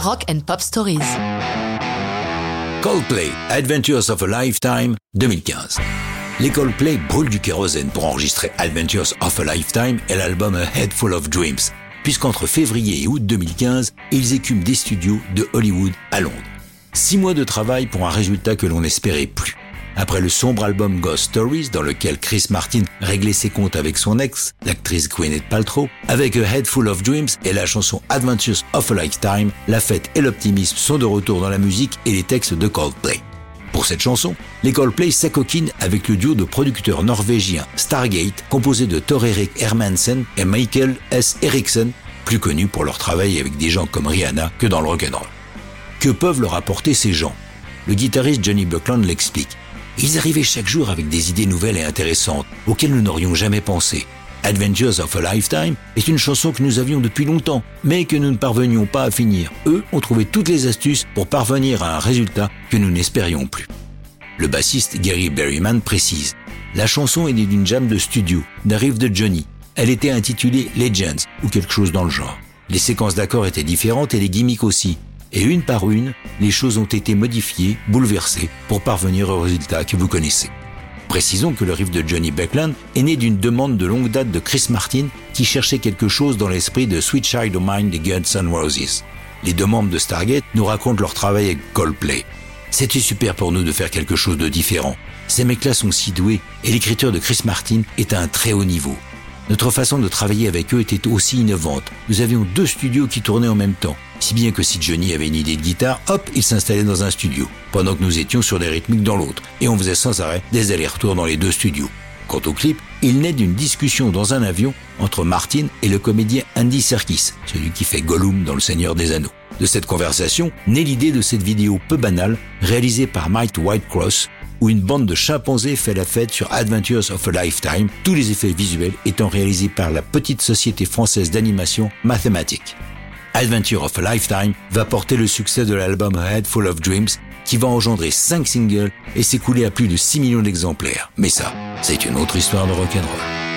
Rock and Pop Stories. Coldplay, Adventures of a Lifetime, 2015. Les Coldplay brûlent du kérosène pour enregistrer Adventures of a Lifetime et l'album A Head Full of Dreams, puisqu'entre février et août 2015, ils écument des studios de Hollywood à Londres. Six mois de travail pour un résultat que l'on n'espérait plus. Après le sombre album Ghost Stories, dans lequel Chris Martin réglait ses comptes avec son ex, l'actrice Gwyneth Paltrow, avec A Head Full of Dreams et la chanson Adventures of a Lifetime, la fête et l'optimisme sont de retour dans la musique et les textes de Coldplay. Pour cette chanson, les Coldplay s'acoquinent avec le duo de producteurs norvégiens Stargate, composé de Thor Erik Hermansen et Michael S. Eriksson, plus connus pour leur travail avec des gens comme Rihanna que dans le rock'n'roll. Que peuvent leur apporter ces gens? Le guitariste Johnny Buckland l'explique. Ils arrivaient chaque jour avec des idées nouvelles et intéressantes auxquelles nous n'aurions jamais pensé. Adventures of a Lifetime est une chanson que nous avions depuis longtemps, mais que nous ne parvenions pas à finir. Eux ont trouvé toutes les astuces pour parvenir à un résultat que nous n'espérions plus. Le bassiste Gary Berryman précise La chanson est née d'une jam de studio, d'un de Johnny. Elle était intitulée Legends ou quelque chose dans le genre. Les séquences d'accords étaient différentes et les gimmicks aussi, et une par une, les choses ont été modifiées, bouleversées, pour parvenir au résultat que vous connaissez. Précisons que le riff de Johnny Beckland est né d'une demande de longue date de Chris Martin qui cherchait quelque chose dans l'esprit de Sweet Child of Mine des Guns N' Roses. Les deux membres de Stargate nous racontent leur travail avec Coldplay. C'était super pour nous de faire quelque chose de différent. Ces mecs-là sont si doués et l'écriture de Chris Martin est à un très haut niveau. Notre façon de travailler avec eux était aussi innovante. Nous avions deux studios qui tournaient en même temps. Si bien que si Johnny avait une idée de guitare, hop, il s'installait dans un studio, pendant que nous étions sur des rythmiques dans l'autre, et on faisait sans arrêt des allers-retours dans les deux studios. Quant au clip, il naît d'une discussion dans un avion entre Martin et le comédien Andy Serkis, celui qui fait Gollum dans Le Seigneur des Anneaux. De cette conversation naît l'idée de cette vidéo peu banale réalisée par Mike Whitecross où une bande de chimpanzés fait la fête sur Adventures of a Lifetime, tous les effets visuels étant réalisés par la petite société française d'animation Mathematic. Adventure of a Lifetime va porter le succès de l'album Head Full of Dreams qui va engendrer 5 singles et s'écouler à plus de 6 millions d'exemplaires. Mais ça, c'est une autre histoire de rock'n'roll.